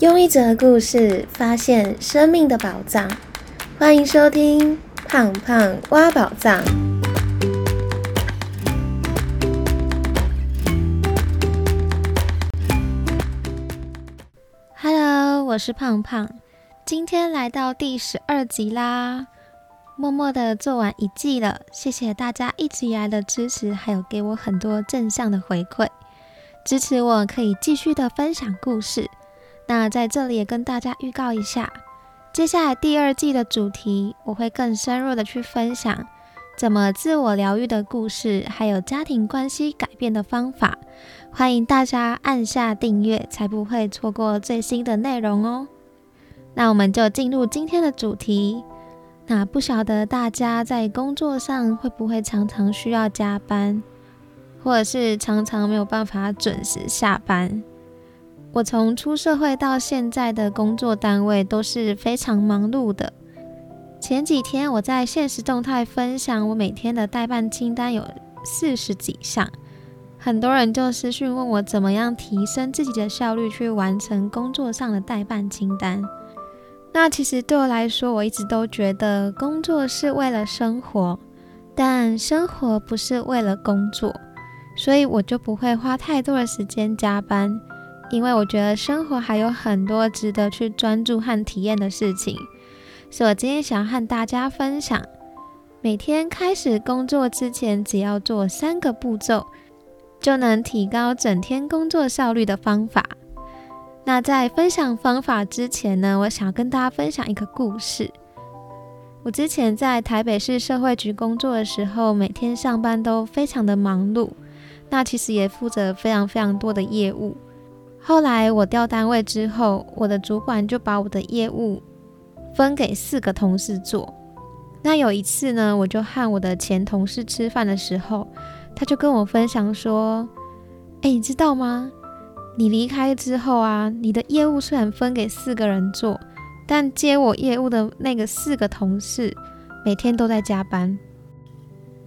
用一则故事发现生命的宝藏，欢迎收听《胖胖挖宝藏》。Hello，我是胖胖，今天来到第十二集啦，默默的做完一季了，谢谢大家一直以来的支持，还有给我很多正向的回馈，支持我可以继续的分享故事。那在这里也跟大家预告一下，接下来第二季的主题，我会更深入的去分享怎么自我疗愈的故事，还有家庭关系改变的方法。欢迎大家按下订阅，才不会错过最新的内容哦。那我们就进入今天的主题。那不晓得大家在工作上会不会常常需要加班，或者是常常没有办法准时下班？我从出社会到现在的工作单位都是非常忙碌的。前几天我在现实动态分享我每天的代办清单有四十几项，很多人就私讯问我怎么样提升自己的效率去完成工作上的代办清单。那其实对我来说，我一直都觉得工作是为了生活，但生活不是为了工作，所以我就不会花太多的时间加班。因为我觉得生活还有很多值得去专注和体验的事情，所以我今天想要和大家分享，每天开始工作之前，只要做三个步骤，就能提高整天工作效率的方法。那在分享方法之前呢，我想要跟大家分享一个故事。我之前在台北市社会局工作的时候，每天上班都非常的忙碌，那其实也负责非常非常多的业务。后来我调单位之后，我的主管就把我的业务分给四个同事做。那有一次呢，我就和我的前同事吃饭的时候，他就跟我分享说：“哎，你知道吗？你离开之后啊，你的业务虽然分给四个人做，但接我业务的那个四个同事每天都在加班。”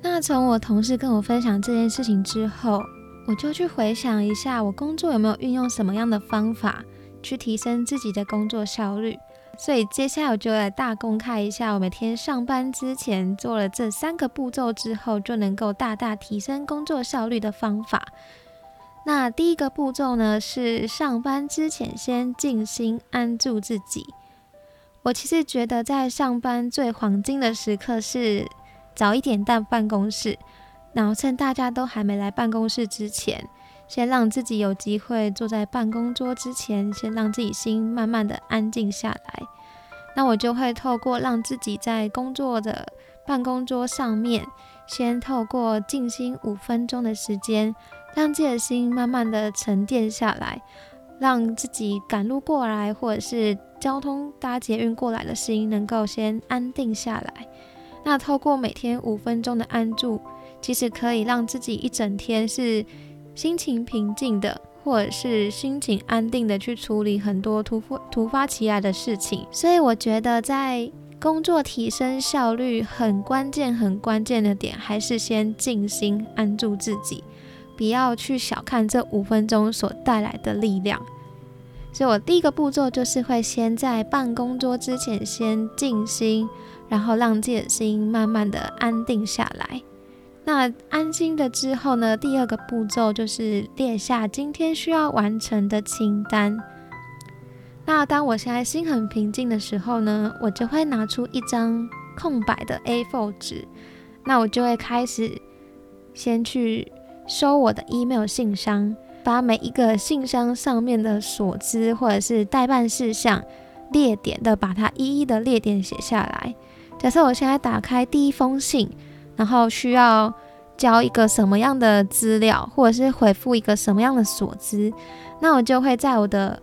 那从我同事跟我分享这件事情之后，我就去回想一下，我工作有没有运用什么样的方法去提升自己的工作效率。所以接下来我就来大公开一下，我每天上班之前做了这三个步骤之后，就能够大大提升工作效率的方法。那第一个步骤呢，是上班之前先静心安住自己。我其实觉得在上班最黄金的时刻是早一点到办公室。然后趁大家都还没来办公室之前，先让自己有机会坐在办公桌之前，先让自己心慢慢的安静下来。那我就会透过让自己在工作的办公桌上面，先透过静心五分钟的时间，让自己的心慢慢的沉淀下来，让自己赶路过来或者是交通搭捷运过来的心能够先安定下来。那透过每天五分钟的安住。其实可以让自己一整天是心情平静的，或者是心情安定的去处理很多突发突发起来的事情。所以我觉得在工作提升效率很关键、很关键的点，还是先静心安住自己，不要去小看这五分钟所带来的力量。所以我第一个步骤就是会先在办公桌之前先静心，然后让自己的心慢慢的安定下来。那安心的之后呢？第二个步骤就是列下今天需要完成的清单。那当我现在心很平静的时候呢，我就会拿出一张空白的 A4 纸，那我就会开始先去收我的 email 信箱，把每一个信箱上面的所知或者是代办事项列点的，把它一一的列点写下来。假设我现在打开第一封信。然后需要交一个什么样的资料，或者是回复一个什么样的所知，那我就会在我的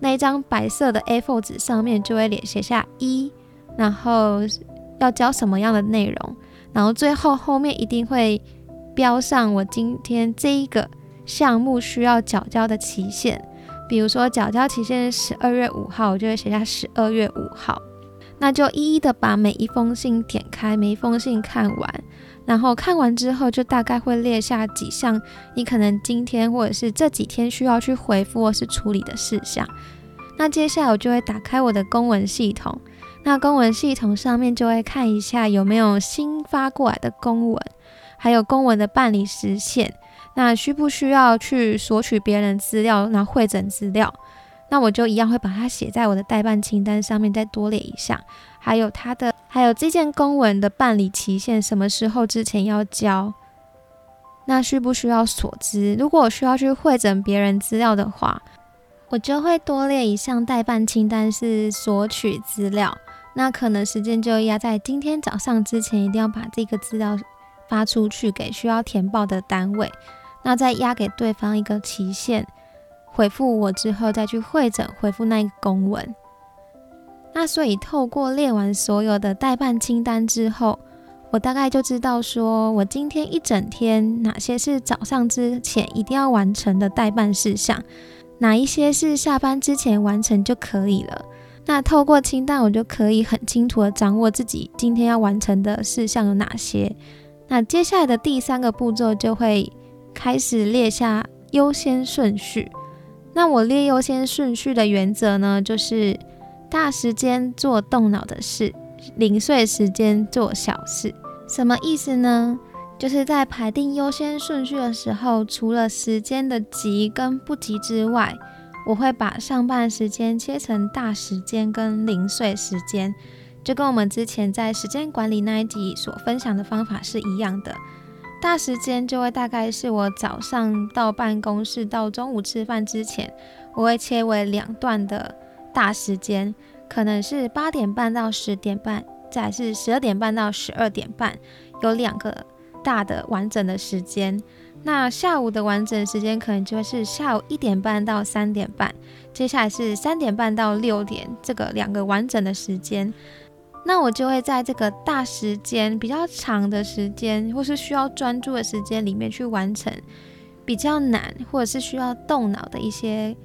那一张白色的 A4 纸上面就会写写下一，然后要交什么样的内容，然后最后后面一定会标上我今天这一个项目需要缴交的期限，比如说缴交期限是十二月五号，我就会写下十二月五号。那就一一的把每一封信点开，每一封信看完，然后看完之后就大概会列下几项你可能今天或者是这几天需要去回复或是处理的事项。那接下来我就会打开我的公文系统，那公文系统上面就会看一下有没有新发过来的公文，还有公文的办理时限，那需不需要去索取别人资料，那会诊资料，那我就一样会把它写在我的代办清单上面，再多列一项，还有它的，还有这件公文的办理期限，什么时候之前要交。那需不需要锁资？如果我需要去会诊别人资料的话，我就会多列一项代办清单，是索取资料。那可能时间就压在今天早上之前，一定要把这个资料发出去给需要填报的单位。那再压给对方一个期限，回复我之后再去会诊，回复那个公文。那所以透过列完所有的代办清单之后。我大概就知道，说我今天一整天哪些是早上之前一定要完成的代办事项，哪一些是下班之前完成就可以了。那透过清单，我就可以很清楚的掌握自己今天要完成的事项有哪些。那接下来的第三个步骤就会开始列下优先顺序。那我列优先顺序的原则呢，就是大时间做动脑的事。零碎时间做小事，什么意思呢？就是在排定优先顺序的时候，除了时间的急跟不急之外，我会把上班时间切成大时间跟零碎时间，就跟我们之前在时间管理那一集所分享的方法是一样的。大时间就会大概是我早上到办公室到中午吃饭之前，我会切为两段的大时间。可能是八点半到十点半，再是十二点半到十二点半，有两个大的完整的时间。那下午的完整时间可能就会是下午一点半到三点半，接下来是三点半到六点，这个两个完整的时间。那我就会在这个大时间比较长的时间，或是需要专注的时间里面去完成比较难或者是需要动脑的一些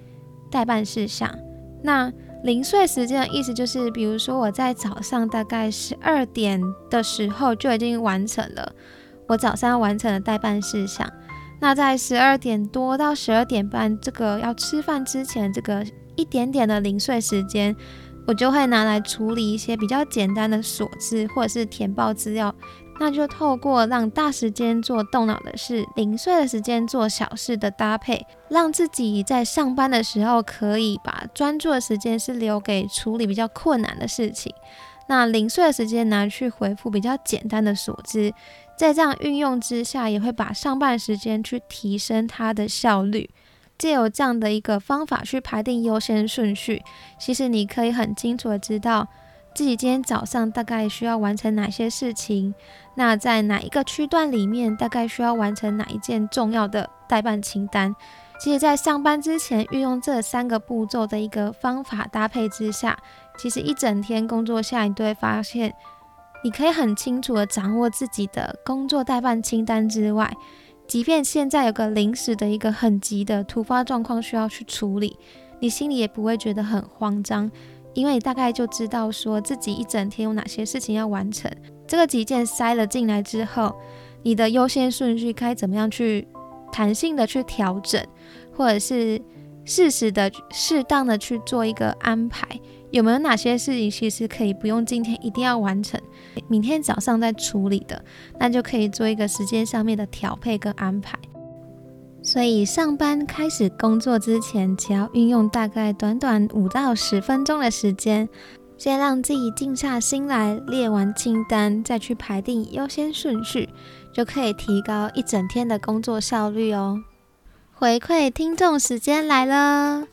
代办事项。那零碎时间的意思就是，比如说我在早上大概十二点的时候就已经完成了我早上要完成的代办事项。那在十二点多到十二点半这个要吃饭之前，这个一点点的零碎时间，我就会拿来处理一些比较简单的琐事或者是填报资料。那就透过让大时间做动脑的事，零碎的时间做小事的搭配，让自己在上班的时候可以把专注的时间是留给处理比较困难的事情，那零碎的时间拿去回复比较简单的所知，在这样运用之下，也会把上班时间去提升它的效率。借由这样的一个方法去排定优先顺序，其实你可以很清楚的知道。自己今天早上大概需要完成哪些事情？那在哪一个区段里面，大概需要完成哪一件重要的代办清单？其实，在上班之前运用这三个步骤的一个方法搭配之下，其实一整天工作下，你都会发现，你可以很清楚的掌握自己的工作代办清单之外，即便现在有个临时的一个很急的突发状况需要去处理，你心里也不会觉得很慌张。因为你大概就知道说自己一整天有哪些事情要完成，这个急件塞了进来之后，你的优先顺序该怎么样去弹性的去调整，或者是适时的、适当的去做一个安排，有没有哪些事情其实可以不用今天一定要完成，明天早上再处理的，那就可以做一个时间上面的调配跟安排。所以上班开始工作之前，只要运用大概短短五到十分钟的时间，先让自己静下心来列完清单，再去排定优先顺序，就可以提高一整天的工作效率哦。回馈听众时间来了，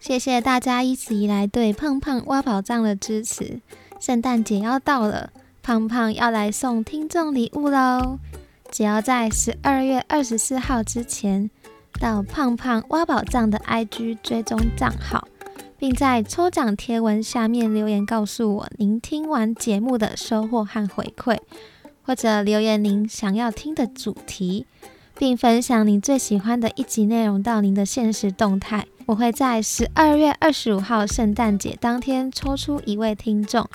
谢谢大家一直以来对胖胖挖宝藏的支持。圣诞节要到了，胖胖要来送听众礼物喽。只要在十二月二十四号之前到胖胖挖宝藏的 IG 追踪账号，并在抽奖贴文下面留言告诉我您听完节目的收获和回馈，或者留言您想要听的主题，并分享您最喜欢的一集内容到您的现实动态，我会在十二月二十五号圣诞节当天抽出一位听众。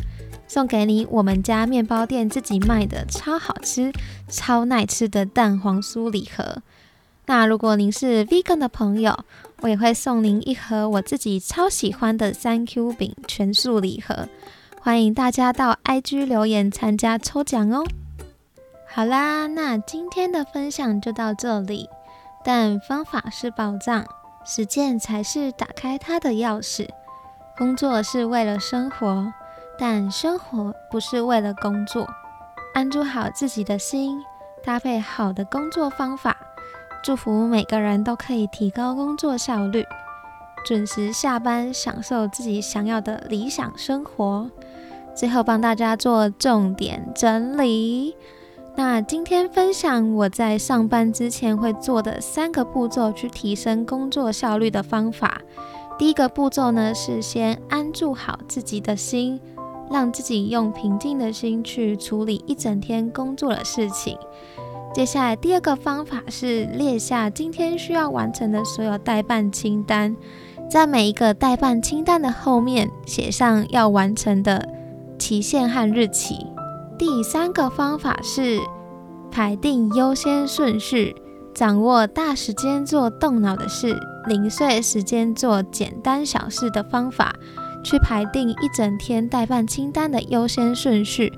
送给你我们家面包店自己卖的超好吃、超耐吃的蛋黄酥礼盒。那如果您是 vegan 的朋友，我也会送您一盒我自己超喜欢的三 Q 饼全素礼盒，欢迎大家到 IG 留言参加抽奖哦。好啦，那今天的分享就到这里。但方法是宝藏，实践才是打开它的钥匙。工作是为了生活，但生活不是为了工作。安住好自己的心，搭配好的工作方法。祝福每个人都可以提高工作效率，准时下班，享受自己想要的理想生活。最后帮大家做重点整理。那今天分享我在上班之前会做的三个步骤，去提升工作效率的方法。第一个步骤呢，是先安住好自己的心，让自己用平静的心去处理一整天工作的事情。接下来第二个方法是列下今天需要完成的所有代办清单，在每一个代办清单的后面写上要完成的期限和日期。第三个方法是排定优先顺序，掌握大时间做动脑的事，零碎时间做简单小事的方法，去排定一整天待办清单的优先顺序。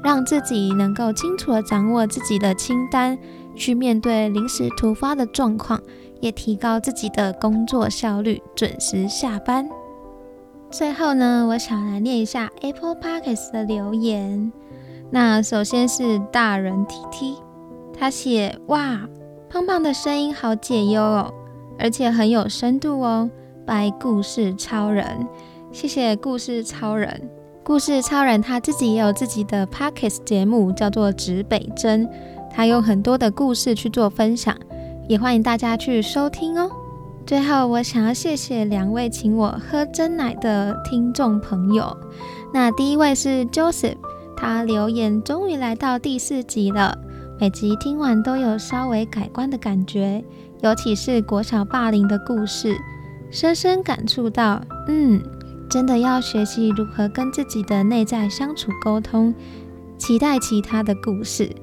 让自己能够清楚地掌握自己的清单，去面对临时突发的状况，也提高自己的工作效率，准时下班。最后呢，我想来念一下 Apple Podcasts 的留言。那首先是大人 T T，他写：哇，胖胖的声音好解忧哦，而且很有深度哦，拜故事超人，谢谢故事超人。故事超人他自己也有自己的 podcast 节目，叫做指北针。他用很多的故事去做分享，也欢迎大家去收听哦。最后，我想要谢谢两位请我喝真奶的听众朋友。那第一位是 Joseph，他留言终于来到第四集了，每集听完都有稍微改观的感觉，尤其是国小霸凌的故事，深深感触到，嗯。真的要学习如何跟自己的内在相处沟通，期待其他的故事。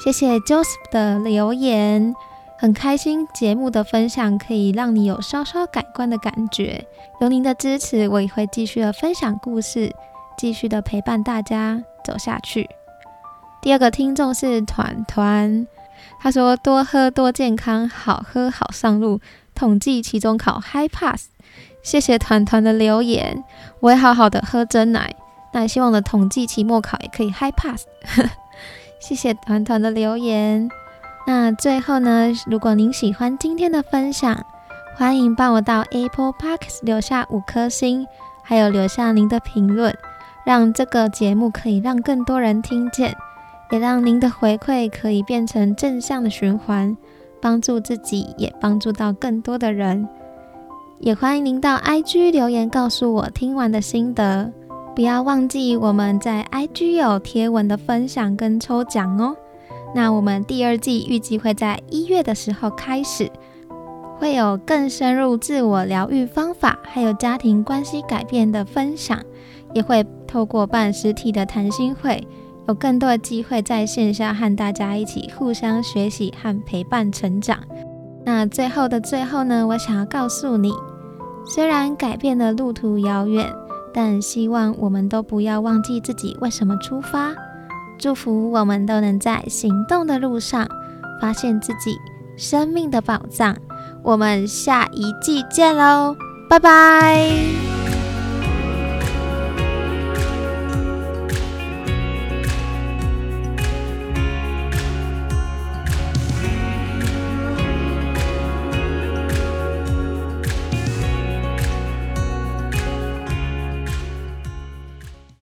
谢谢 Joseph 的留言，很开心节目的分享可以让你有稍稍改观的感觉。有您的支持，我也会继续的分享故事，继续的陪伴大家走下去。第二个听众是团团，他说多喝多健康，好喝好上路，统计期中考 High Pass。谢谢团团的留言，我会好好的喝真奶。那也希望的统计期末考也可以 high pass。谢谢团团的留言。那最后呢，如果您喜欢今天的分享，欢迎帮我到 Apple Parks 留下五颗星，还有留下您的评论，让这个节目可以让更多人听见，也让您的回馈可以变成正向的循环，帮助自己，也帮助到更多的人。也欢迎您到 IG 留言告诉我听完的心得，不要忘记我们在 IG 有贴文的分享跟抽奖哦。那我们第二季预计会在一月的时候开始，会有更深入自我疗愈方法，还有家庭关系改变的分享，也会透过办实体的谈心会，有更多的机会在线下和大家一起互相学习和陪伴成长。那最后的最后呢，我想要告诉你。虽然改变的路途遥远，但希望我们都不要忘记自己为什么出发。祝福我们都能在行动的路上发现自己生命的宝藏。我们下一季见喽，拜拜。